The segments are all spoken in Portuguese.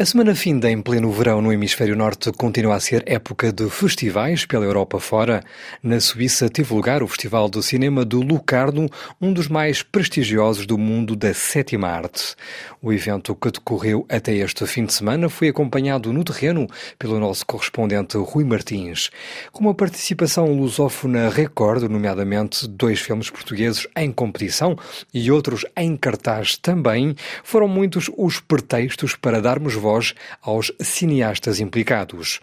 A semana finda em pleno verão no hemisfério norte continua a ser época de festivais pela Europa fora. Na Suíça teve lugar o Festival de Cinema do Lucarno, um dos mais prestigiosos do mundo da sétima arte. O evento que decorreu até este fim de semana foi acompanhado no terreno pelo nosso correspondente Rui Martins. Com uma participação lusófona recorde, nomeadamente dois filmes portugueses em competição e outros em cartaz também, foram muitos os pretextos para darmos voz aos cineastas implicados.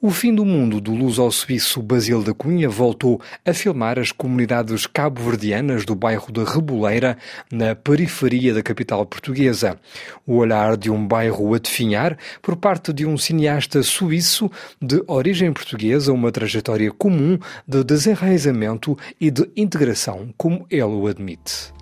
O fim do mundo do luso-suíço Basil da Cunha voltou a filmar as comunidades cabo-verdianas do bairro de Reboleira, na periferia da capital portuguesa. O olhar de um bairro a definhar por parte de um cineasta suíço de origem portuguesa, uma trajetória comum de desenraizamento e de integração, como ele o admite.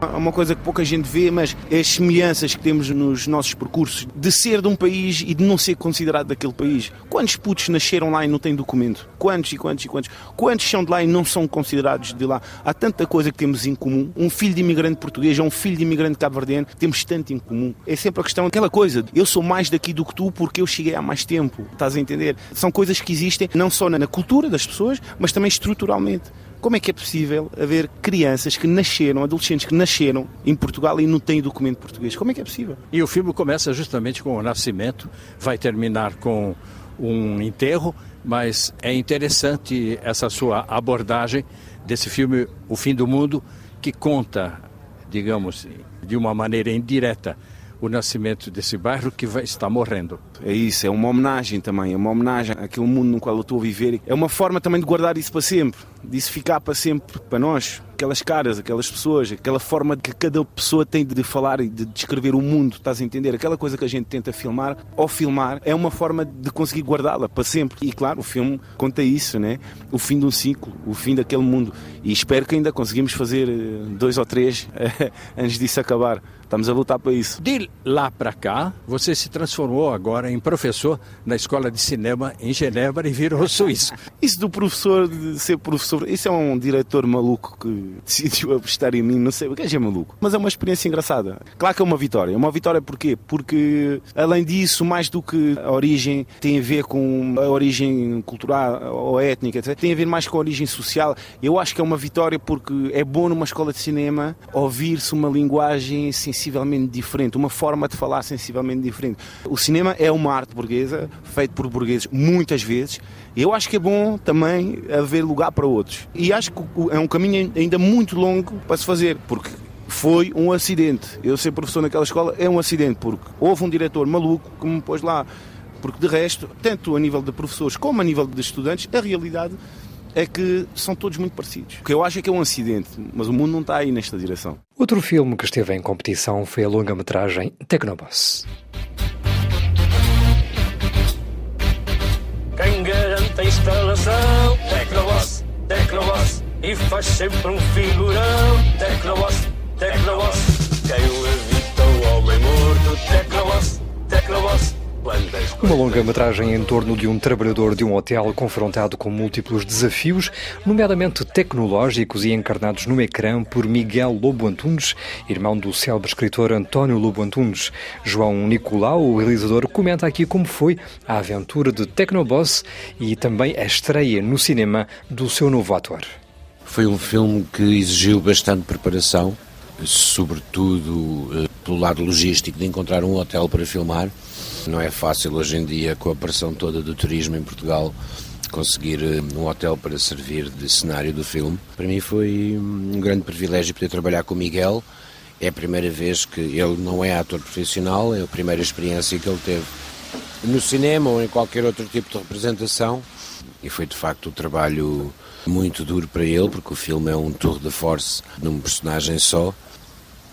Há uma coisa que pouca gente vê, mas é as semelhanças que temos nos nossos percursos de ser de um país e de não ser considerado daquele país. Quantos putos nasceram lá e não têm documento? Quantos e quantos e quantos? Quantos são de lá e não são considerados de lá? Há tanta coisa que temos em comum. Um filho de imigrante português ou um filho de imigrante cabo-verdiano, temos tanto em comum. É sempre a questão, aquela coisa, eu sou mais daqui do que tu porque eu cheguei há mais tempo. Estás a entender? São coisas que existem não só na cultura das pessoas, mas também estruturalmente. Como é que é possível haver crianças que nasceram, adolescentes que nasceram em Portugal e não têm documento português? Como é que é possível? E o filme começa justamente com o nascimento, vai terminar com um enterro, mas é interessante essa sua abordagem desse filme O Fim do Mundo, que conta, digamos, de uma maneira indireta, o nascimento desse bairro que vai estar morrendo. É isso, é uma homenagem também, é uma homenagem àquele mundo no qual eu estou a viver. É uma forma também de guardar isso para sempre, disso ficar para sempre para nós. Aquelas caras, aquelas pessoas, aquela forma que cada pessoa tem de falar e de descrever o mundo, estás a entender? Aquela coisa que a gente tenta filmar, ou filmar, é uma forma de conseguir guardá-la para sempre. E claro, o filme conta isso, né? O fim de um ciclo, o fim daquele mundo. E espero que ainda conseguimos fazer eh, dois ou três antes disso acabar. Estamos a lutar para isso. De lá para cá, você se transformou agora agora em professor na Escola de Cinema em Genebra e virou suíço. Isso do professor, de ser professor, isso é um diretor maluco que decidiu apostar em mim, não sei, o que é maluco. Mas é uma experiência engraçada. Claro que é uma vitória. É uma vitória porquê? Porque, além disso, mais do que a origem, tem a ver com a origem cultural ou étnica, tem a ver mais com a origem social. Eu acho que é uma vitória porque é bom numa escola de cinema ouvir-se uma linguagem sensivelmente diferente, uma forma de falar sensivelmente diferente. O cinema é uma arte burguesa, feita por burgueses muitas vezes. Eu acho que é bom também haver lugar para outros. E acho que é um caminho ainda muito longo para se fazer, porque foi um acidente. Eu ser professor naquela escola é um acidente, porque houve um diretor maluco que me pôs lá. Porque de resto, tanto a nível de professores como a nível de estudantes, a realidade é que são todos muito parecidos. O que eu acho é que é um acidente, mas o mundo não está aí nesta direção. Outro filme que esteve em competição foi a longa-metragem Tecnoboss. Quem garante a instalação? Tecnoboss, Tecnoboss. E faz sempre um figurão. Tecnoboss, Tecnoboss. Quem levita o homem morto? Tecnoboss, Tecnoboss. Uma longa-metragem em torno de um trabalhador de um hotel confrontado com múltiplos desafios, nomeadamente tecnológicos e encarnados no ecrã por Miguel Lobo Antunes, irmão do célebre escritor António Lobo Antunes. João Nicolau, o realizador, comenta aqui como foi a aventura de Tecnoboss e também a estreia no cinema do seu novo ator. Foi um filme que exigiu bastante preparação, sobretudo eh, pelo lado logístico de encontrar um hotel para filmar não é fácil hoje em dia, com a pressão toda do turismo em Portugal, conseguir eh, um hotel para servir de cenário do filme. Para mim foi um grande privilégio poder trabalhar com o Miguel. É a primeira vez que ele não é ator profissional, é a primeira experiência que ele teve no cinema ou em qualquer outro tipo de representação. E foi de facto um trabalho muito duro para ele, porque o filme é um tour de force num personagem só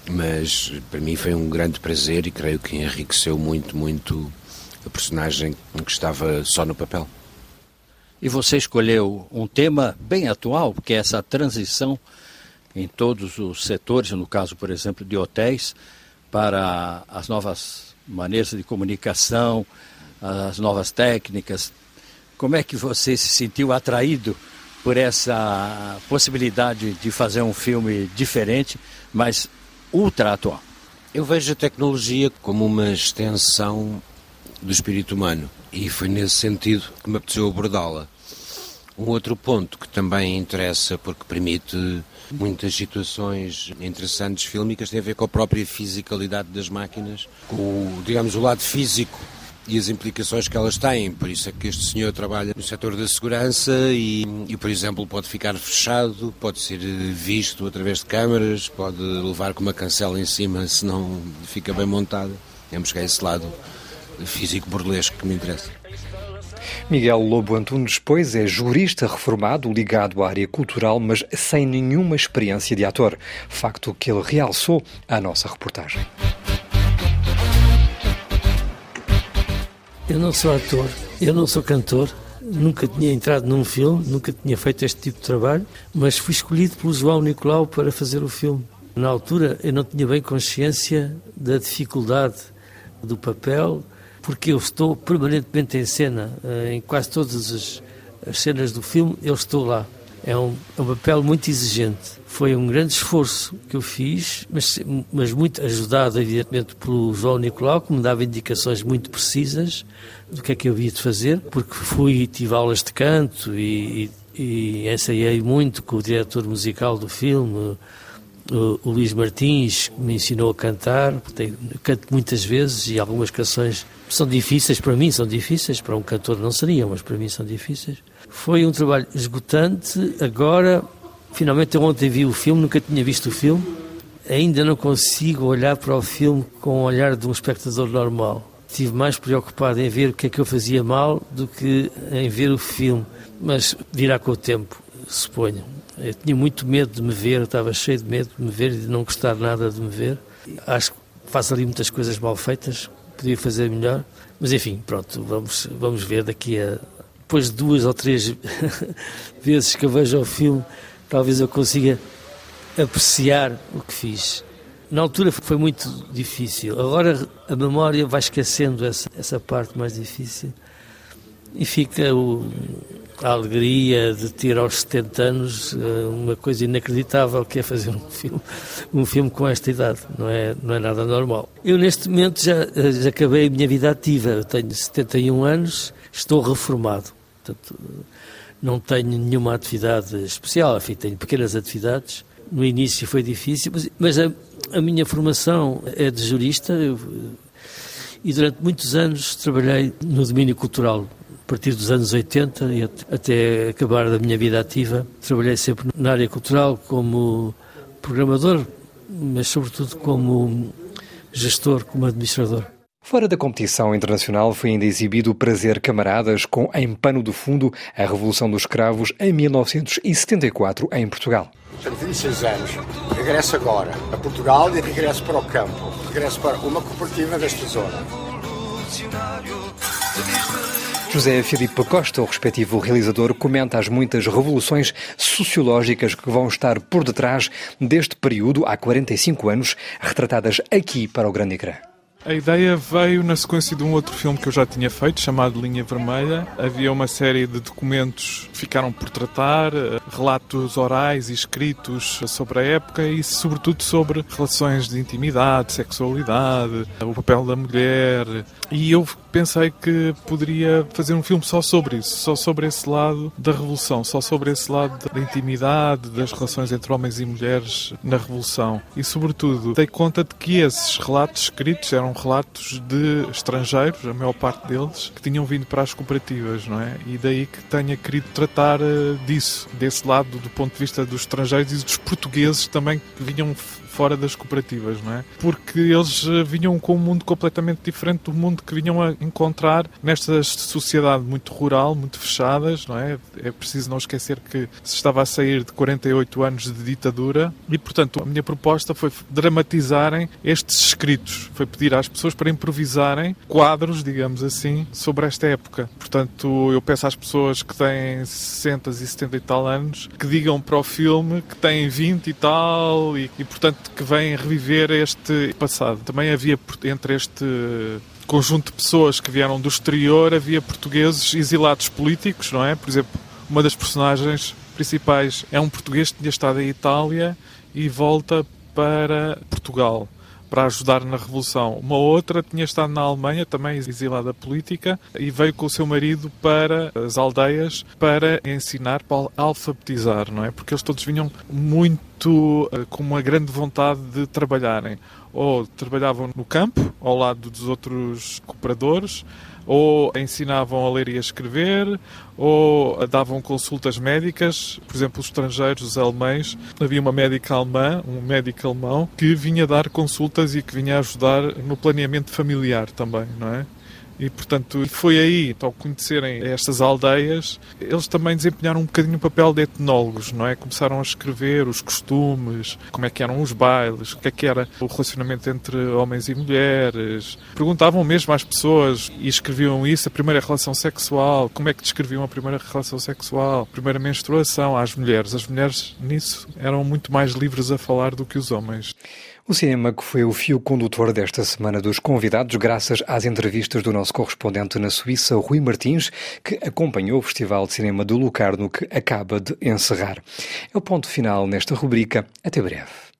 mas para mim foi um grande prazer e creio que enriqueceu muito, muito a personagem que estava só no papel. E você escolheu um tema bem atual, que é essa transição em todos os setores, no caso, por exemplo, de hotéis, para as novas maneiras de comunicação, as novas técnicas. Como é que você se sentiu atraído por essa possibilidade de fazer um filme diferente, mas ultra atual? Eu vejo a tecnologia como uma extensão do espírito humano e foi nesse sentido que me apeteceu abordá-la. Um outro ponto que também interessa porque permite muitas situações interessantes fílmicas tem a ver com a própria fisicalidade das máquinas, com, digamos, o lado físico e as implicações que elas têm. Por isso é que este senhor trabalha no setor da segurança e, e, por exemplo, pode ficar fechado, pode ser visto através de câmaras, pode levar com uma cancela em cima se não fica bem montado. Temos que é esse lado físico burlesco que me interessa. Miguel Lobo Antunes, pois, é jurista reformado ligado à área cultural, mas sem nenhuma experiência de ator. Facto que ele realçou à nossa reportagem. Eu não sou ator, eu não sou cantor, nunca tinha entrado num filme, nunca tinha feito este tipo de trabalho, mas fui escolhido pelo João Nicolau para fazer o filme. Na altura eu não tinha bem consciência da dificuldade do papel, porque eu estou permanentemente em cena, eh, em quase todas as, as cenas do filme, eu estou lá. É um, é um, papel muito exigente. Foi um grande esforço que eu fiz, mas, mas muito ajudado, evidentemente, pelo João Nicolau, que me dava indicações muito precisas do que é que eu havia de fazer, porque fui e tive aulas de canto e, e, e ensaiei muito com o diretor musical do filme, o, o Luís Martins, me ensinou a cantar, canto muitas vezes e algumas canções são difíceis para mim, são difíceis, para um cantor não seriam, mas para mim são difíceis. Foi um trabalho esgotante, agora, finalmente eu ontem vi o filme, nunca tinha visto o filme, ainda não consigo olhar para o filme com o olhar de um espectador normal. Estive mais preocupado em ver o que é que eu fazia mal do que em ver o filme, mas virá com o tempo, suponho. Eu tinha muito medo de me ver, estava cheio de medo de me ver e de não gostar nada de me ver. Acho que faço ali muitas coisas mal feitas, podia fazer melhor, mas enfim, pronto, vamos, vamos ver daqui a. Depois de duas ou três vezes que eu vejo o filme, talvez eu consiga apreciar o que fiz. Na altura foi muito difícil, agora a memória vai esquecendo essa, essa parte mais difícil e fica o, a alegria de ter aos 70 anos eh, uma coisa inacreditável que é fazer um filme, um filme com esta idade, não é, não é nada normal. Eu neste momento já, eh, já acabei a minha vida ativa, eu tenho 71 anos, estou reformado, portanto não tenho nenhuma atividade especial, enfim, tenho pequenas atividades. No início foi difícil, mas, mas a, a minha formação é de jurista, eu, e durante muitos anos trabalhei no domínio cultural partir dos anos 80 e até acabar da minha vida ativa. Trabalhei sempre na área cultural como programador, mas sobretudo como gestor, como administrador. Fora da competição internacional foi ainda exibido o Prazer Camaradas com Em Pano do Fundo, a Revolução dos Escravos em 1974 em Portugal. Tenho 26 anos, regresso agora a Portugal e regresso para o campo, regresso para uma cooperativa desta zona. José Filipe Costa, o respectivo realizador, comenta as muitas revoluções sociológicas que vão estar por detrás deste período, há 45 anos, retratadas aqui para o grande ecrã. A ideia veio na sequência de um outro filme que eu já tinha feito, chamado Linha Vermelha. Havia uma série de documentos que ficaram por tratar, eh, relatos orais e escritos sobre a época e, sobretudo, sobre relações de intimidade, sexualidade, o papel da mulher. E eu pensei que poderia fazer um filme só sobre isso, só sobre esse lado da revolução, só sobre esse lado da intimidade, das relações entre homens e mulheres na revolução. E, sobretudo, dei conta de que esses relatos escritos eram relatos de estrangeiros, a maior parte deles, que tinham vindo para as cooperativas, não é? E daí que tenha querido tratar uh, disso, desse lado, do ponto de vista dos estrangeiros e dos portugueses também que vinham fora das cooperativas, não é? Porque eles eh, vinham com um mundo completamente diferente do mundo que vinham a encontrar nesta sociedade muito rural, muito fechadas, não é? É preciso não esquecer que se estava a sair de 48 anos de ditadura e, portanto, a minha proposta foi dramatizarem estes escritos, foi pedir às pessoas para improvisarem quadros, digamos assim, sobre esta época. Portanto, eu peço às pessoas que têm 60 e 70 e tal anos que digam para o filme que têm 20 e tal e, e portanto, que vêm reviver este passado. Também havia entre este conjunto de pessoas que vieram do exterior, havia portugueses exilados políticos, não é? Por exemplo, uma das personagens principais é um português que tinha estado em Itália e volta para Portugal para ajudar na Revolução. Uma outra tinha estado na Alemanha, também exilada política, e veio com o seu marido para as aldeias para ensinar, para alfabetizar, não é? Porque eles todos vinham muito eh, com uma grande vontade de trabalharem. Ou trabalhavam no campo, ao lado dos outros cooperadores, ou ensinavam a ler e a escrever, ou davam consultas médicas, por exemplo, os estrangeiros, os alemães. Havia uma médica alemã, um médico alemão, que vinha dar consultas e que vinha ajudar no planeamento familiar também, não é? E, portanto, foi aí, ao conhecerem estas aldeias, eles também desempenharam um bocadinho o papel de etnólogos, não é? Começaram a escrever os costumes, como é que eram os bailes, o que é que era o relacionamento entre homens e mulheres. Perguntavam mesmo às pessoas e escreviam isso, a primeira relação sexual, como é que descreviam a primeira relação sexual, a primeira menstruação às mulheres. As mulheres, nisso, eram muito mais livres a falar do que os homens. O cinema que foi o fio condutor desta semana dos convidados, graças às entrevistas do nosso correspondente na Suíça, Rui Martins, que acompanhou o Festival de Cinema do Lucarno que acaba de encerrar. É o ponto final nesta rubrica. Até breve.